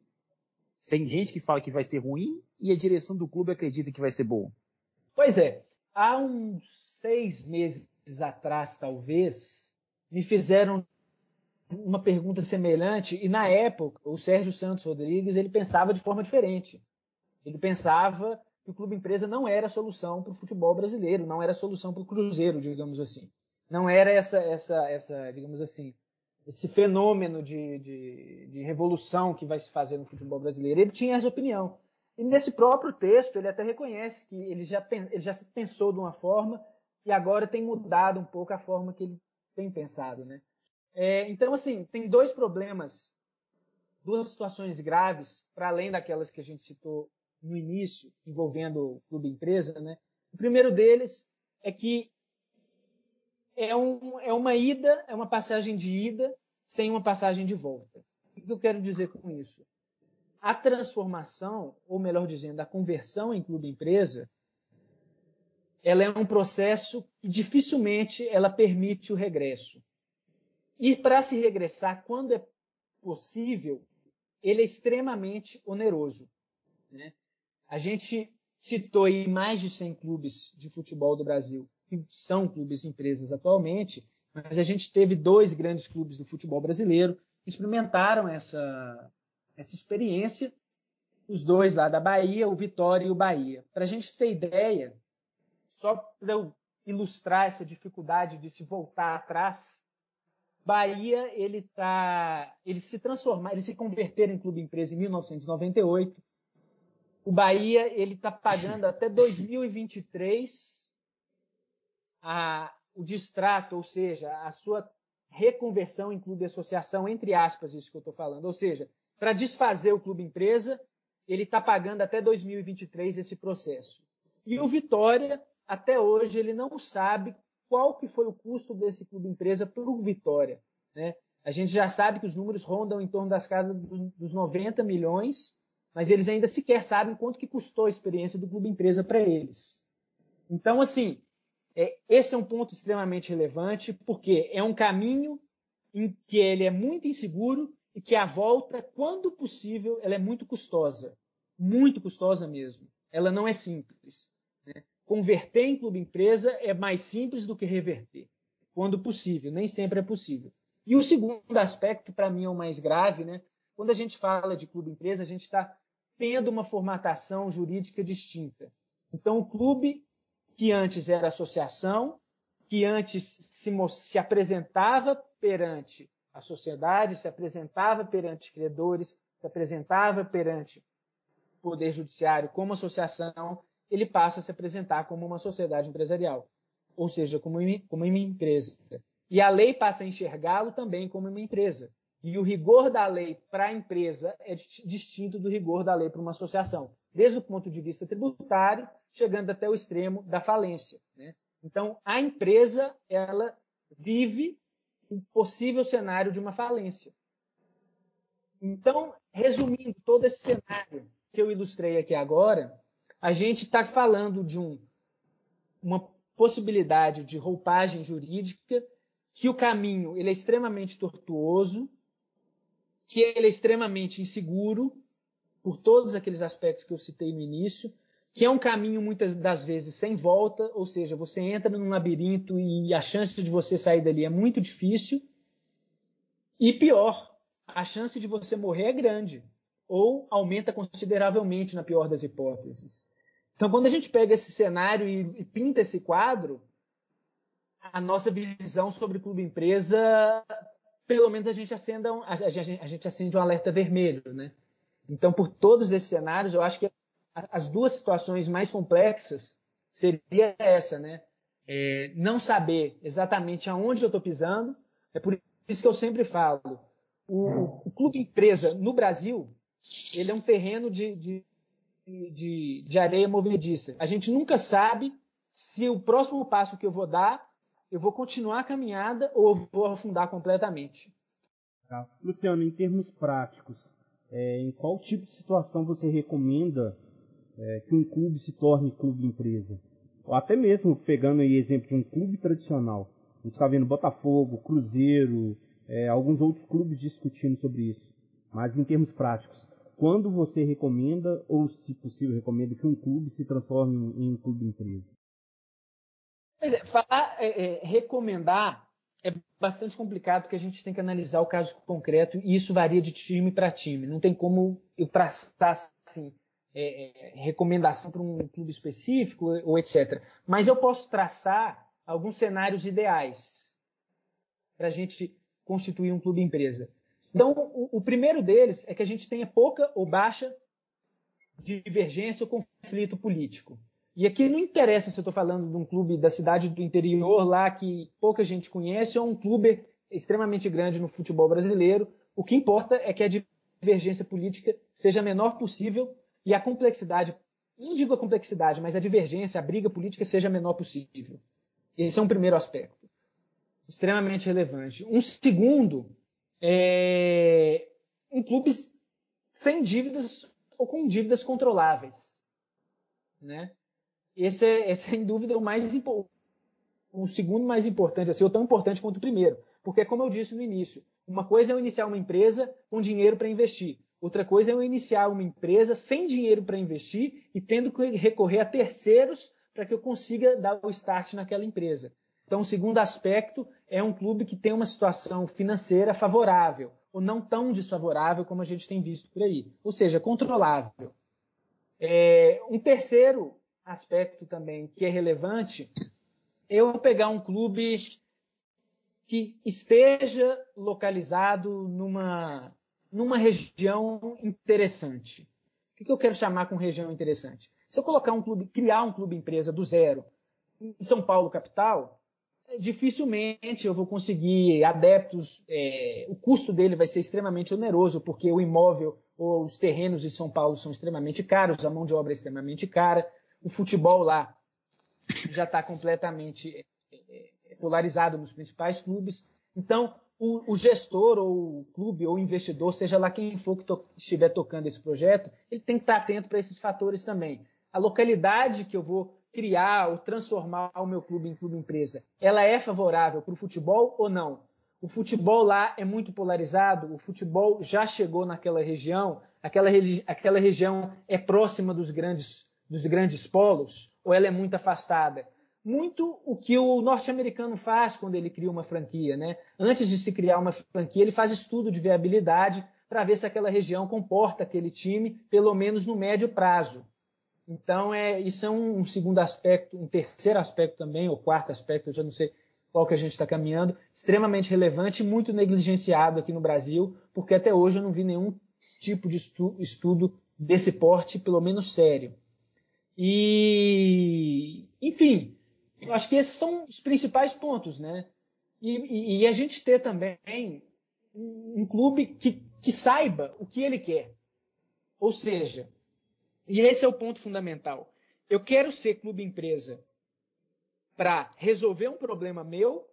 Tem gente que fala que vai ser ruim e a direção do clube acredita que vai ser boa. Pois é, há uns seis meses atrás, talvez, me fizeram uma pergunta semelhante e na época o Sérgio Santos Rodrigues ele pensava de forma diferente. Ele pensava que o clube empresa não era a solução para o futebol brasileiro, não era a solução para o Cruzeiro, digamos assim. Não era essa, essa, essa, digamos assim, esse fenômeno de, de, de revolução que vai se fazer no futebol brasileiro. Ele tinha essa opinião. E nesse próprio texto, ele até reconhece que ele já, ele já se pensou de uma forma e agora tem mudado um pouco a forma que ele tem pensado. Né? É, então, assim, tem dois problemas, duas situações graves, para além daquelas que a gente citou no início, envolvendo o clube empresa. Né? O primeiro deles é que é, um, é uma ida, é uma passagem de ida sem uma passagem de volta. O que eu quero dizer com isso? A transformação, ou melhor dizendo, a conversão em clube-empresa, ela é um processo que dificilmente ela permite o regresso. E para se regressar, quando é possível, ele é extremamente oneroso. Né? A gente citou aí mais de 100 clubes de futebol do Brasil, que são clubes empresas atualmente, mas a gente teve dois grandes clubes do futebol brasileiro que experimentaram essa, essa experiência, os dois lá da Bahia, o Vitória e o Bahia. Para a gente ter ideia, só para eu ilustrar essa dificuldade de se voltar atrás, Bahia ele tá, ele se transformar, ele se converter em clube empresa em 1998. O Bahia ele está pagando até 2023 a, o distrato, ou seja, a sua reconversão em clube associação, entre aspas, isso que eu estou falando. Ou seja, para desfazer o clube empresa, ele está pagando até 2023 esse processo. E o Vitória, até hoje, ele não sabe qual que foi o custo desse clube empresa para o Vitória. Né? A gente já sabe que os números rondam em torno das casas dos 90 milhões, mas eles ainda sequer sabem quanto que custou a experiência do clube empresa para eles. Então, assim, é, esse é um ponto extremamente relevante, porque é um caminho em que ele é muito inseguro e que a volta, quando possível, ela é muito custosa. Muito custosa mesmo. Ela não é simples. Né? Converter em clube empresa é mais simples do que reverter. Quando possível, nem sempre é possível. E o segundo aspecto, para mim, é o mais grave, né? Quando a gente fala de clube empresa, a gente está tendo uma formatação jurídica distinta. Então, o clube que antes era associação, que antes se, se apresentava perante a sociedade se apresentava perante credores, se apresentava perante o Poder Judiciário como associação, ele passa a se apresentar como uma sociedade empresarial, ou seja, como uma empresa. E a lei passa a enxergá-lo também como uma empresa. E o rigor da lei para a empresa é distinto do rigor da lei para uma associação, desde o ponto de vista tributário, chegando até o extremo da falência. Né? Então, a empresa ela vive o possível cenário de uma falência. Então, resumindo todo esse cenário que eu ilustrei aqui agora, a gente está falando de um, uma possibilidade de roupagem jurídica, que o caminho ele é extremamente tortuoso, que ele é extremamente inseguro, por todos aqueles aspectos que eu citei no início, que é um caminho muitas das vezes sem volta, ou seja, você entra num labirinto e a chance de você sair dali é muito difícil. E pior, a chance de você morrer é grande, ou aumenta consideravelmente na pior das hipóteses. Então, quando a gente pega esse cenário e, e pinta esse quadro, a nossa visão sobre clube empresa, pelo menos a gente, acenda um, a, a, gente acende um alerta vermelho, né? Então, por todos esses cenários, eu acho que as duas situações mais complexas seria essa, né? É, não saber exatamente aonde eu estou pisando. É por isso que eu sempre falo. O, o, clube empresa no Brasil, ele é um terreno de, de, de, de areia movediça. A gente nunca sabe se o próximo passo que eu vou dar, eu vou continuar a caminhada ou vou afundar completamente. Tá. Luciano, em termos práticos, é, em qual tipo de situação você recomenda é, que um clube se torne clube empresa. Ou até mesmo pegando aí exemplo de um clube tradicional. A gente está vendo Botafogo, Cruzeiro, é, alguns outros clubes discutindo sobre isso. Mas em termos práticos, quando você recomenda, ou se possível recomenda, que um clube se transforme em um clube empresa? Pois é, falar, é, é, recomendar é bastante complicado porque a gente tem que analisar o caso concreto e isso varia de time para time. Não tem como eu traçar assim é, é, recomendação para um clube específico ou etc. Mas eu posso traçar alguns cenários ideais para a gente constituir um clube empresa. Então, o, o, primeiro deles é que a gente tenha pouca ou baixa divergência ou conflito político. E aqui não interessa se eu estou falando de um clube da cidade do interior lá que pouca gente conhece ou um clube extremamente grande no futebol brasileiro. O que importa é que a divergência política seja a menor possível e a complexidade, não digo a complexidade, mas a divergência, a briga política seja a menor possível. Esse é um primeiro aspecto, extremamente relevante. Um segundo é um clube sem dívidas ou com dívidas controláveis, né? Esse é, é sem dúvida o mais o segundo mais importante, assim, ou tão importante quanto o primeiro, porque como eu disse no início, uma coisa é eu iniciar uma empresa com dinheiro para investir, outra coisa é eu iniciar uma empresa sem dinheiro para investir e tendo que recorrer a terceiros para que eu consiga dar o start naquela empresa. Então, o segundo aspecto é um clube que tem uma situação financeira favorável, ou não tão desfavorável como a gente tem visto por aí, ou seja, controlável. É, um terceiro aspecto também que é relevante eu pegar um clube que esteja localizado numa, numa região interessante. O que eu quero chamar com região interessante? Se eu colocar um clube, criar um clube empresa do zero em São Paulo capital, dificilmente eu vou conseguir adeptos. É, o custo dele vai ser extremamente oneroso, porque o imóvel ou os terrenos em São Paulo são extremamente caros, a mão de obra é extremamente cara, o futebol lá já está completamente é, é, polarizado nos principais clubes. Então, o, o, gestor ou o clube ou o investidor, seja lá quem for que to estiver tocando esse projeto, ele tem que estar atento para esses fatores também. A localidade que eu vou criar ou transformar o meu clube em clube empresa, ela é favorável para o futebol ou não? O futebol lá é muito polarizado, o futebol já chegou naquela região, aquela, aquela região é próxima dos grandes, dos grandes polos ou ela é muito afastada? Muito o que o norte-americano faz quando ele cria uma franquia, né? Antes de se criar uma franquia, ele faz estudo de viabilidade para ver se aquela região comporta aquele time, pelo menos no médio prazo. Então, é, isso é um, segundo aspecto, um terceiro aspecto também, ou quarto aspecto, eu já não sei qual que a gente está caminhando, extremamente relevante e muito negligenciado aqui no Brasil, porque até hoje eu não vi nenhum tipo de estu estudo desse porte, pelo menos sério. E, enfim, eu acho que esses são os principais pontos, né? E, e, e a gente ter também um, um clube que, que saiba o que ele quer. Ou seja, e esse é o ponto fundamental. Eu quero ser clube empresa para resolver um problema meu,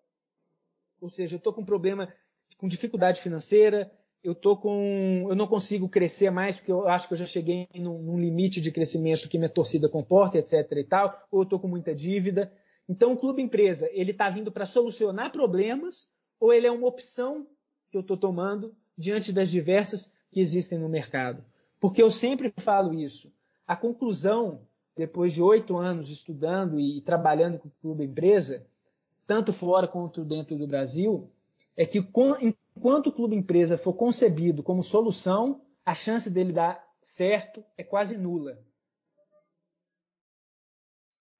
ou seja, eu estou com um problema com dificuldade financeira, eu tô com, eu não consigo crescer mais porque eu acho que eu já cheguei num, num limite de crescimento que minha torcida comporta, etc. e tal, ou eu estou com muita dívida. Então, o clube empresa ele está vindo para solucionar problemas ou ele é uma opção que eu estou tomando diante das diversas que existem no mercado? Porque eu sempre falo isso. A conclusão, depois de oito anos estudando e trabalhando com o clube empresa, tanto fora quanto dentro do Brasil, é que enquanto o clube empresa for concebido como solução, a chance dele dar certo é quase nula.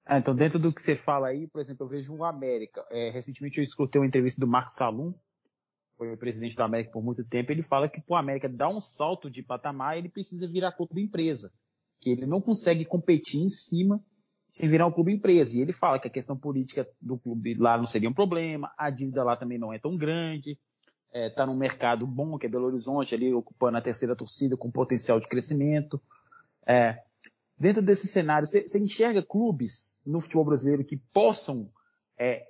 Ah, então, dentro do que você fala aí, por exemplo, eu vejo o América. É, recentemente eu escutei uma entrevista do Marcos Salum, foi o presidente do América por muito tempo. Ele fala que para o América dar um salto de patamar, ele precisa virar clube empresa que ele não consegue competir em cima sem virar um clube empresa. E ele fala que a questão política do clube lá não seria um problema, a dívida lá também não é tão grande, está é, tá num mercado bom, que é Belo Horizonte, ali ocupando a terceira torcida com potencial de crescimento. É, dentro desse cenário, você, enxerga clubes no futebol brasileiro que possam é,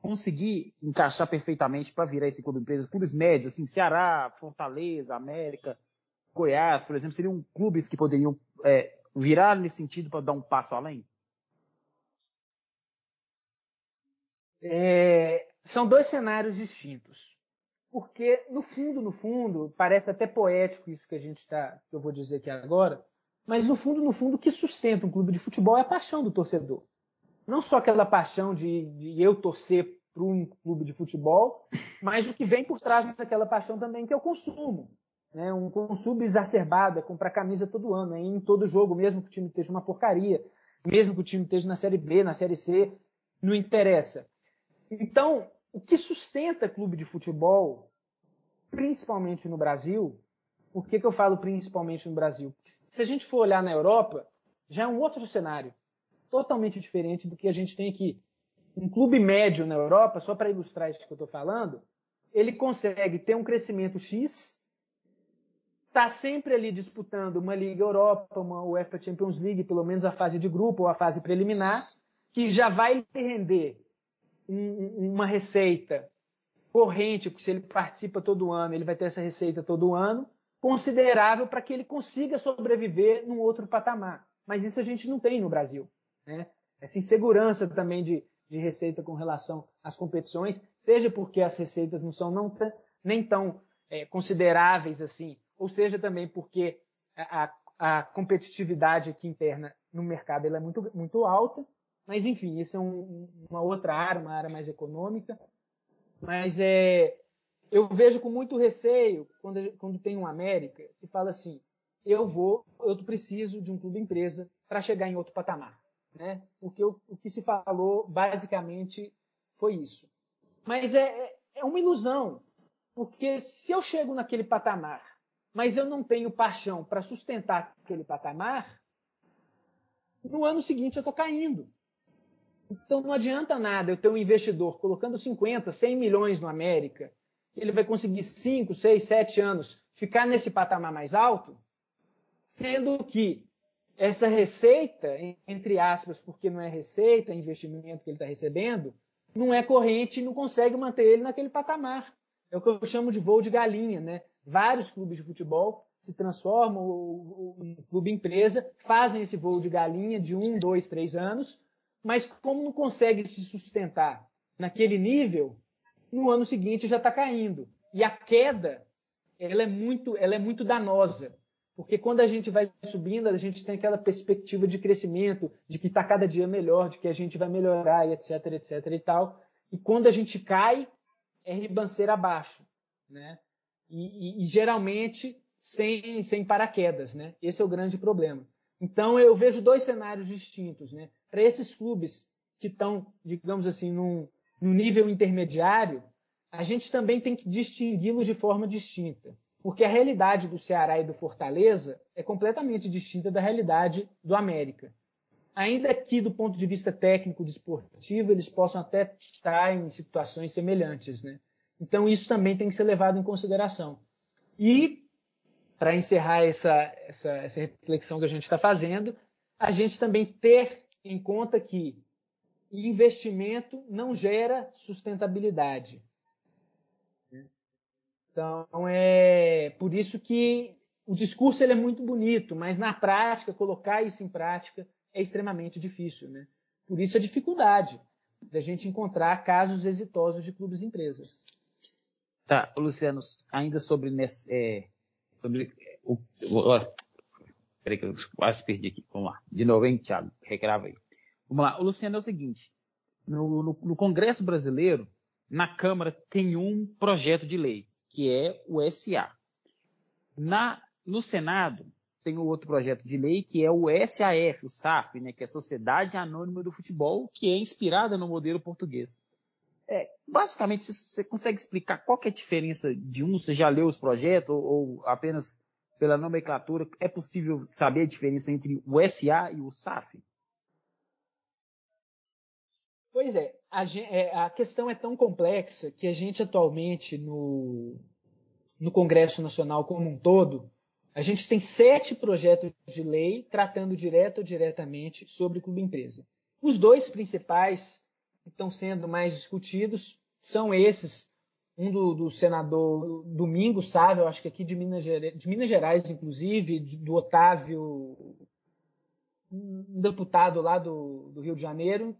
conseguir encaixar perfeitamente para virar esse clube empresa? Clubes médios, assim, Ceará, Fortaleza, América, Goiás, por exemplo, seriam clubes que poderiam é, virar nesse sentido para dar um passo além? É, são dois cenários distintos. Porque, no fundo, no fundo, parece até poético isso que a gente está, eu vou dizer aqui agora, mas no fundo, no fundo, o que sustenta um clube de futebol é a paixão do torcedor. Não só aquela paixão de, de eu torcer para um clube de futebol, mas o que vem por trás daquela paixão também, que é o consumo. Né? Um consumo exacerbado é comprar camisa todo ano, é em todo jogo, mesmo que o time esteja uma porcaria, mesmo que o time esteja na Série B, na Série C, não interessa. Então, o que sustenta clube de futebol, principalmente no Brasil, por que, que eu falo principalmente no Brasil? Se a gente for olhar na Europa, já é um outro cenário, totalmente diferente do que a gente tem aqui. Um clube médio na Europa, só para ilustrar isso que eu estou falando, ele consegue ter um crescimento X, está sempre ali disputando uma Liga Europa, uma UEFA Champions League, pelo menos a fase de grupo ou a fase preliminar, que já vai render um, uma receita corrente, porque se ele participa todo ano, ele vai ter essa receita todo ano, considerável para que ele consiga sobreviver num outro patamar. Mas isso a gente não tem no Brasil. Né? Essa insegurança também de, de receita com relação às competições, seja porque as receitas não são não nem tão é, consideráveis assim, ou seja também porque a, a, competitividade aqui interna no mercado é muito, muito alta, mas enfim, isso é um, uma outra área, uma área mais econômica, mas é, eu vejo com muito receio quando, quando tem um América que fala assim, eu vou, eu preciso de um clube empresa para chegar em outro patamar né? Porque o, o, que se falou basicamente foi isso. Mas é, é, é uma ilusão, porque se eu chego naquele patamar, mas eu não tenho paixão para sustentar aquele patamar, no ano seguinte eu estou caindo. Então não adianta nada eu ter um investidor colocando 50, 100 milhões no América, ele vai conseguir 5, 6, 7 anos ficar nesse patamar mais alto, sendo que essa receita, entre aspas, porque não é receita, é investimento que ele está recebendo, não é corrente e não consegue manter ele naquele patamar. É o que eu chamo de voo de galinha, né? Vários clubes de futebol se transformam em clube empresa, fazem esse voo de galinha de um, dois, três anos, mas como não consegue se sustentar naquele nível, no ano seguinte já está caindo. E a queda, ela é muito, ela é muito danosa porque quando a gente vai subindo, a gente tem aquela perspectiva de crescimento, de que está cada dia melhor, de que a gente vai melhorar, etc, etc e tal. E quando a gente cai, é ribanceira abaixo, né? E, e, e, geralmente sem, sem paraquedas, né? Esse é o grande problema. Então eu vejo dois cenários distintos, né? Para esses clubes que estão, digamos assim, num, num nível intermediário, a gente também tem que distingui-los de forma distinta. Porque a realidade do Ceará e do Fortaleza é completamente distinta da realidade do América. Ainda que, do ponto de vista técnico desportivo, eles possam até estar em situações semelhantes. Né? Então, isso também tem que ser levado em consideração. E, para encerrar essa, essa, essa reflexão que a gente está fazendo, a gente também ter em conta que investimento não gera sustentabilidade. Então, é por isso que o discurso ele é muito bonito, mas na prática, colocar isso em prática é extremamente difícil. Né? Por isso a dificuldade da gente encontrar casos exitosos de clubes e empresas. Tá, Luciano, ainda sobre, nesse, é, sobre o, peraí que eu quase perdi aqui. Vamos lá. De novo, hein, Thiago? Recrava aí. Vamos lá. O Luciano é o seguinte. No, no, no Congresso Brasileiro, na Câmara, tem um projeto de lei que é o SA. Na, no Senado, tem outro projeto de lei, que é o SAF, o SAF, né, que é a Sociedade Anônima do Futebol, que é inspirada no modelo português. É, basicamente, você consegue explicar qual é a diferença de um? Você já leu os projetos ou, ou apenas pela nomenclatura? É possível saber a diferença entre o SA e o SAF? Pois é, a, é, a, questão é tão complexa que a gente atualmente no, no Congresso Nacional como um todo, a gente tem sete projetos de lei tratando direto ou diretamente sobre clube empresa. Os dois principais que estão sendo mais discutidos são esses, um do, do senador Domingos Sávio, acho que aqui de Minas, Gerais, de Minas Gerais, inclusive, do Otávio, um deputado lá do, do Rio de Janeiro,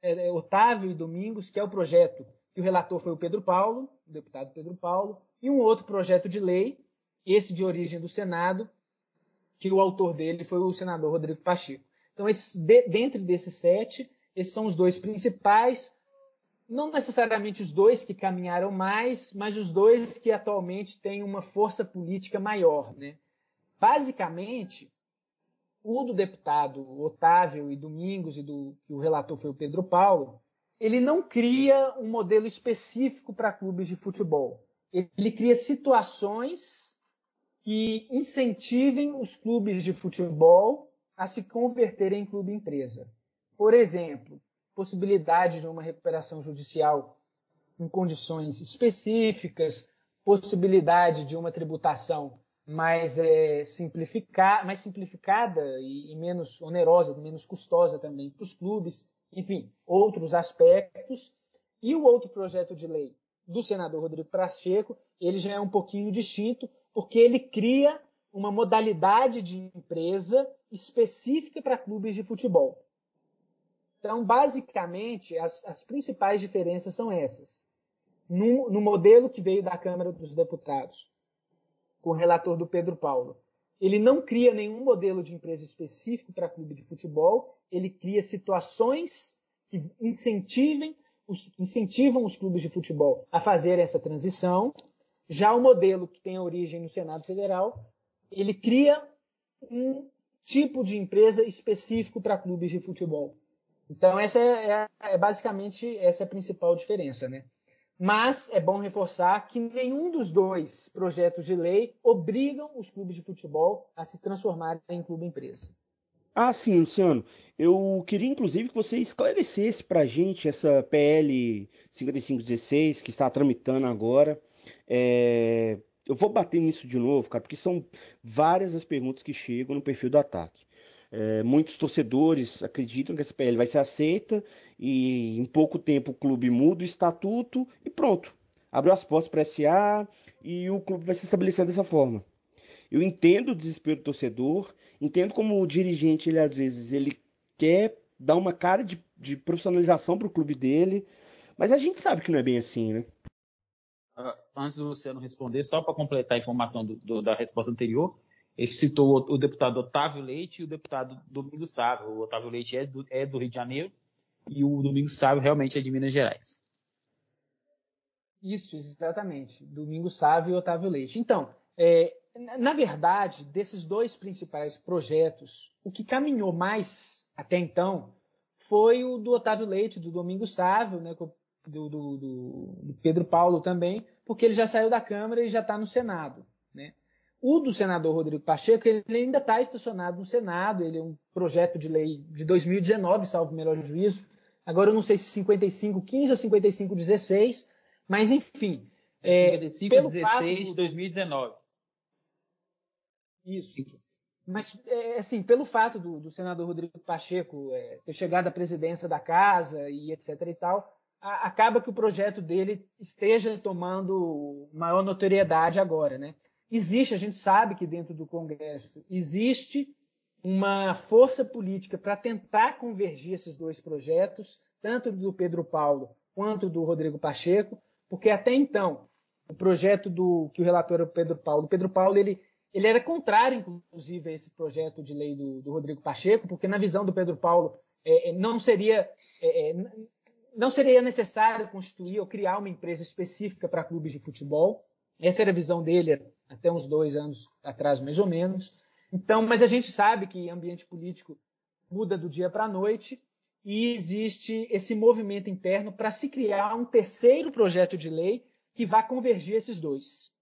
é, é, Otávio e Domingos, que é o projeto que o relator foi o Pedro Paulo, o deputado Pedro Paulo, e um outro projeto de lei, esse de origem do Senado, que o autor dele foi o senador Rodrigo Pacheco. Então, esses, de, desses sete, esses são os dois principais. Não necessariamente os dois que caminharam mais, mas os dois que atualmente têm uma força política maior. Né? Basicamente, o do deputado Otávio e Domingos, e do que o relator foi o Pedro Paulo, ele não cria um modelo específico para clubes de futebol. Ele cria situações que incentivem os clubes de futebol a se converterem em clube empresa. Por exemplo, possibilidade de uma recuperação judicial em condições específicas, possibilidade de uma tributação mais, é, simplificar, mais simplificada e, e menos onerosa, menos custosa também para os clubes, enfim, outros aspectos. E o outro projeto de lei do senador Rodrigo Pacheco, ele já é um pouquinho distinto, porque ele cria uma modalidade de empresa específica para clubes de futebol. Então, basicamente, as, as principais diferenças são essas. No, no, modelo que veio da Câmara dos Deputados, com o relator do Pedro Paulo, ele não cria nenhum modelo de empresa específico para clube de futebol, ele cria situações que incentivem os, incentivam os clubes de futebol a fazer essa transição. Já o modelo que tem origem no Senado Federal, ele cria um tipo de empresa específico para clubes de futebol. Então essa é, é, é, basicamente essa é a principal diferença, né? Mas é bom reforçar que nenhum dos dois projetos de lei obrigam os clubes de futebol a se transformarem em clube empresa. Ah, sim, Luciano. Eu queria inclusive que você esclarecesse para a gente essa PL 5516 que está tramitando agora. É... Eu vou bater nisso de novo, cara, porque são várias as perguntas que chegam no perfil do ataque. É, muitos torcedores acreditam que essa PL vai ser aceita e em pouco tempo o clube muda o estatuto e pronto. Abriu as portas para SA e o clube vai se estabelecer dessa forma. Eu entendo o desespero do torcedor, entendo como o dirigente, ele às vezes, ele quer dar uma cara de, de profissionalização para o clube dele, mas a gente sabe que não é bem assim, né? Uh, antes do Luciano responder, só para completar a informação do, do, da resposta anterior, ele citou o, deputado Otávio Leite e o deputado Domingos Sávio. O Otávio Leite é do, é do Rio de Janeiro e o Domingos Sávio realmente é de Minas Gerais. Isso, exatamente. Domingos Sávio e Otávio Leite. Então, é, na verdade, desses dois principais projetos, o que caminhou mais até então foi o do Otávio Leite, do Domingos Sávio, né, do, do, do, Pedro Paulo também, porque ele já saiu da Câmara e já está no Senado. O do senador Rodrigo Pacheco, ele ainda está estacionado no Senado, ele é um projeto de lei de 2019, salvo o melhor juízo. Agora eu não sei se 5515 ou 5516, mas enfim. É, 5516 2019. Isso. Mas, é, assim, pelo fato do, do senador Rodrigo Pacheco é, ter chegado à presidência da casa e etc e tal, a, acaba que o projeto dele esteja tomando maior notoriedade agora, né? Existe, a gente sabe que dentro do Congresso existe uma força política para tentar convergir esses dois projetos, tanto do Pedro Paulo quanto do Rodrigo Pacheco, porque até então o projeto do que o relator era o Pedro Paulo, o Pedro Paulo ele ele era contrário, inclusive, a esse projeto de lei do, do Rodrigo Pacheco, porque na visão do Pedro Paulo é, é não seria é, é não seria necessário constituir ou criar uma empresa específica para clubes de futebol. Essa era a visão dele até uns dois anos atrás, mais ou menos. Então, mas a gente sabe que ambiente político muda do dia para a noite e existe esse movimento interno para se criar um terceiro projeto de lei que vá convergir esses dois.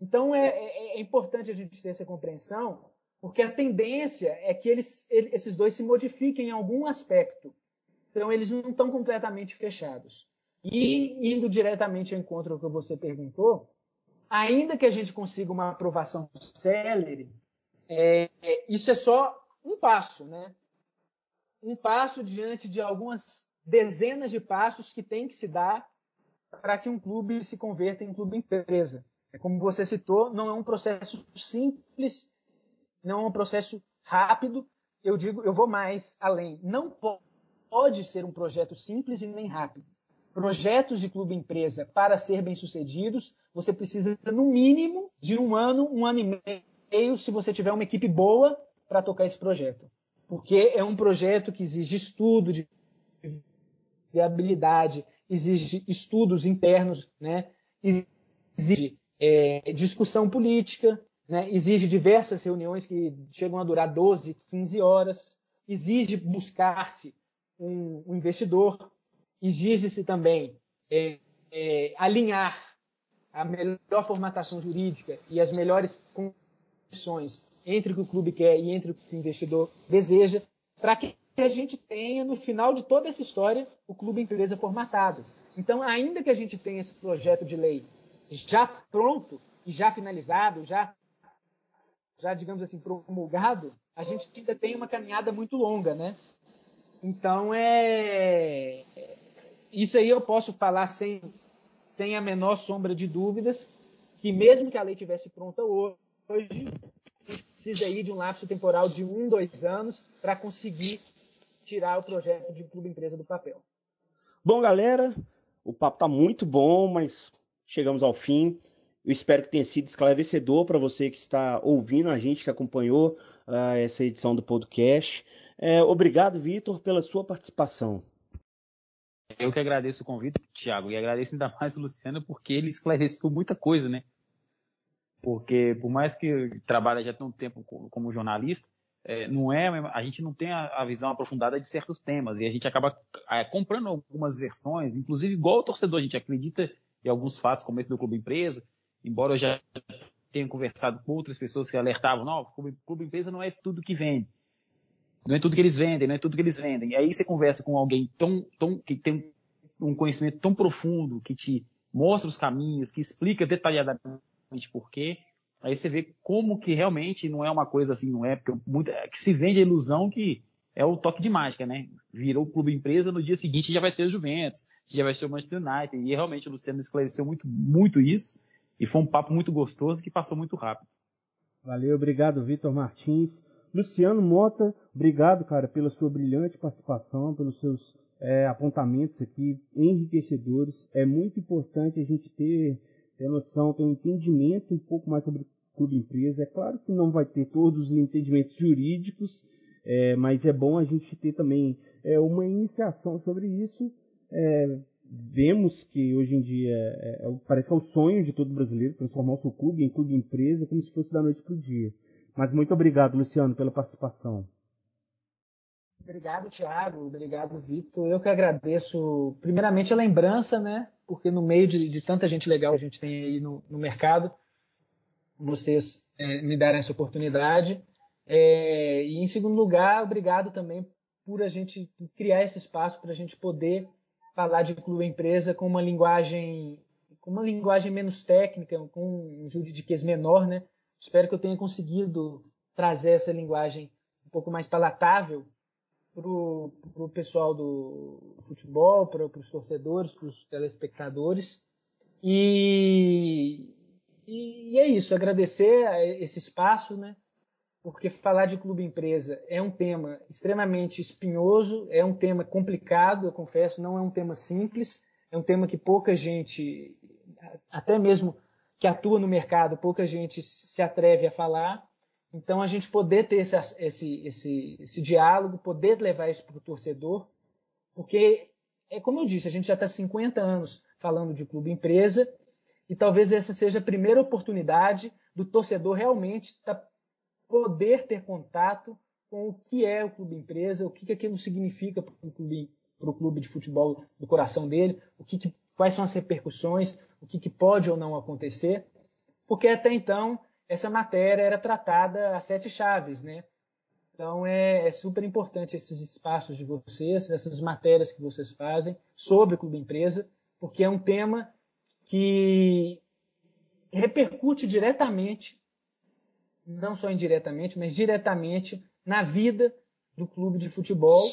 Então é, é, é importante a gente ter essa compreensão, porque a tendência é que eles, esses dois se modifiquem em algum aspecto. Então eles não estão completamente fechados. E indo diretamente ao encontro que você perguntou, ainda que a gente consiga uma aprovação célere, é, é, isso é só um passo, né? Um passo diante de algumas dezenas de passos que tem que se dar para que um clube se converta em clube empresa. É como você citou, não é um processo simples, não é um processo rápido. Eu digo, eu vou mais além. Não pode ser um projeto simples e nem rápido projetos de clube empresa para ser bem-sucedidos, você precisa, no mínimo, de um ano, um ano e meio, se você tiver uma equipe boa para tocar esse projeto. Porque é um projeto que exige estudo de viabilidade, exige estudos internos, né? exige é, discussão política, né? exige diversas reuniões que chegam a durar 12, 15 horas, exige buscar-se um, um, investidor, exige-se também é, é, alinhar a melhor formatação jurídica e as melhores condições entre o que o clube quer e entre o que o investidor deseja, para que a gente tenha, no final de toda essa história, o clube empresa formatado. Então, ainda que a gente tenha esse projeto de lei já pronto e já finalizado, já, já digamos assim, promulgado, a gente ainda tem uma caminhada muito longa, né? Então, é... Isso aí eu posso falar sem, sem a menor sombra de dúvidas, que mesmo que a lei tivesse pronta hoje, a gente precisa aí de um lapso temporal de um, dois anos para conseguir tirar o projeto de clube empresa do papel. Bom, galera, o papo está muito bom, mas chegamos ao fim. Eu espero que tenha sido esclarecedor para você que está ouvindo a gente, que acompanhou uh, essa edição do podcast. É, obrigado, Vitor, pela sua participação. Eu que agradeço o convite, Thiago, e agradeço ainda mais o Luciano, porque ele esclareceu muita coisa, né? Porque por mais que trabalhe já um tempo como jornalista, é, não é a gente não tem a, a, visão aprofundada de certos temas e a gente acaba é, comprando algumas versões, inclusive igual o torcedor, a gente acredita em alguns fatos como esse do clube empresa, embora eu já tenha conversado com outras pessoas que alertavam, não, clube, clube empresa não é tudo que vende. Não é tudo que eles vendem, não é tudo que eles vendem. Aí você conversa com alguém tão, tão, que tem um conhecimento tão profundo, que te mostra os caminhos, que explica detalhadamente por quê. Aí você vê como que realmente não é uma coisa assim, não é, porque muito, é que se vende a ilusão que é o toque de mágica, né? Virou o clube empresa, no dia seguinte já vai ser o Juventus, já vai ser o Manchester United. E realmente o Luciano esclareceu muito, muito isso. E foi um papo muito gostoso que passou muito rápido. Valeu, obrigado, Vitor Martins. Luciano Mota, obrigado, cara, pela sua brilhante participação, pelos seus é, apontamentos aqui enriquecedores. É muito importante a gente ter, ter noção, ter um entendimento um pouco mais sobre o clube empresa. É claro que não vai ter todos os entendimentos jurídicos, é, mas é bom a gente ter também é, uma iniciação sobre isso. É, vemos que hoje em dia é, é, parece que é o sonho de todo brasileiro transformar o seu clube em clube empresa como se fosse da noite para o dia. Mas muito obrigado, Luciano, pela participação. Obrigado, Thiago. Obrigado, Vitor. Eu que agradeço, primeiramente, a lembrança, né? Porque no meio de, de tanta gente legal que a gente tem aí no, no mercado, vocês é, me darem essa oportunidade. É, e, em segundo lugar, obrigado também por a gente criar esse espaço para a gente poder falar de clube empresa com uma linguagem com uma linguagem menos técnica, com um juridiquês menor, né? Espero que eu tenha conseguido trazer essa linguagem um pouco mais palatável para o pessoal do futebol, para os torcedores, para os telespectadores. E, e, é isso, agradecer esse espaço, né? porque falar de clube empresa é um tema extremamente espinhoso, é um tema complicado, eu confesso, não é um tema simples, é um tema que pouca gente, até mesmo que atua no mercado, pouca gente se atreve a falar. Então, a gente poder ter esse, esse, esse, esse diálogo, poder levar isso para o torcedor, porque, é como eu disse, a gente já está 50 anos falando de clube empresa, e talvez essa seja a primeira oportunidade do torcedor realmente tá, poder ter contato com o que é o clube empresa, o que, que aquilo significa para o clube, clube de futebol do coração dele, o que, que quais são as repercussões, o que, que pode ou não acontecer, porque até então essa matéria era tratada a sete chaves, né? Então é, é, super importante esses espaços de vocês, essas matérias que vocês fazem sobre o clube empresa, porque é um tema que repercute diretamente, não só indiretamente, mas diretamente na vida do clube de futebol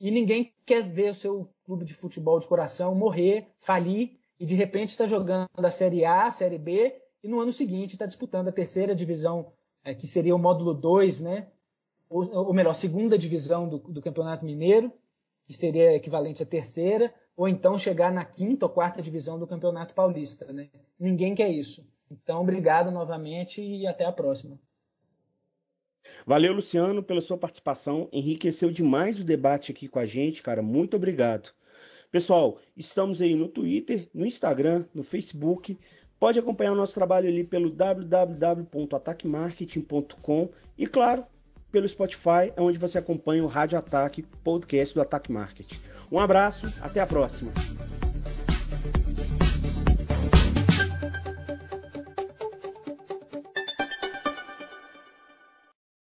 e ninguém quer ver o seu clube de futebol de coração morrer, falir e de repente está jogando a Série A, a Série B e no ano seguinte está disputando a terceira divisão, é, que seria o módulo 2, né? Ou, ou, melhor, segunda divisão do, do, Campeonato Mineiro, que seria equivalente à terceira, ou então chegar na quinta ou quarta divisão do Campeonato Paulista, né? Ninguém quer isso. Então, obrigado novamente e até a próxima. Valeu, Luciano, pela sua participação. Enriqueceu demais o debate aqui com a gente, cara. Muito obrigado. Pessoal, estamos aí no Twitter, no Instagram, no Facebook. Pode acompanhar o nosso trabalho ali pelo www.ataquemarketing.com e, claro, pelo Spotify, onde você acompanha o Rádio Ataque, podcast do Ataque Marketing. Um abraço, até a próxima.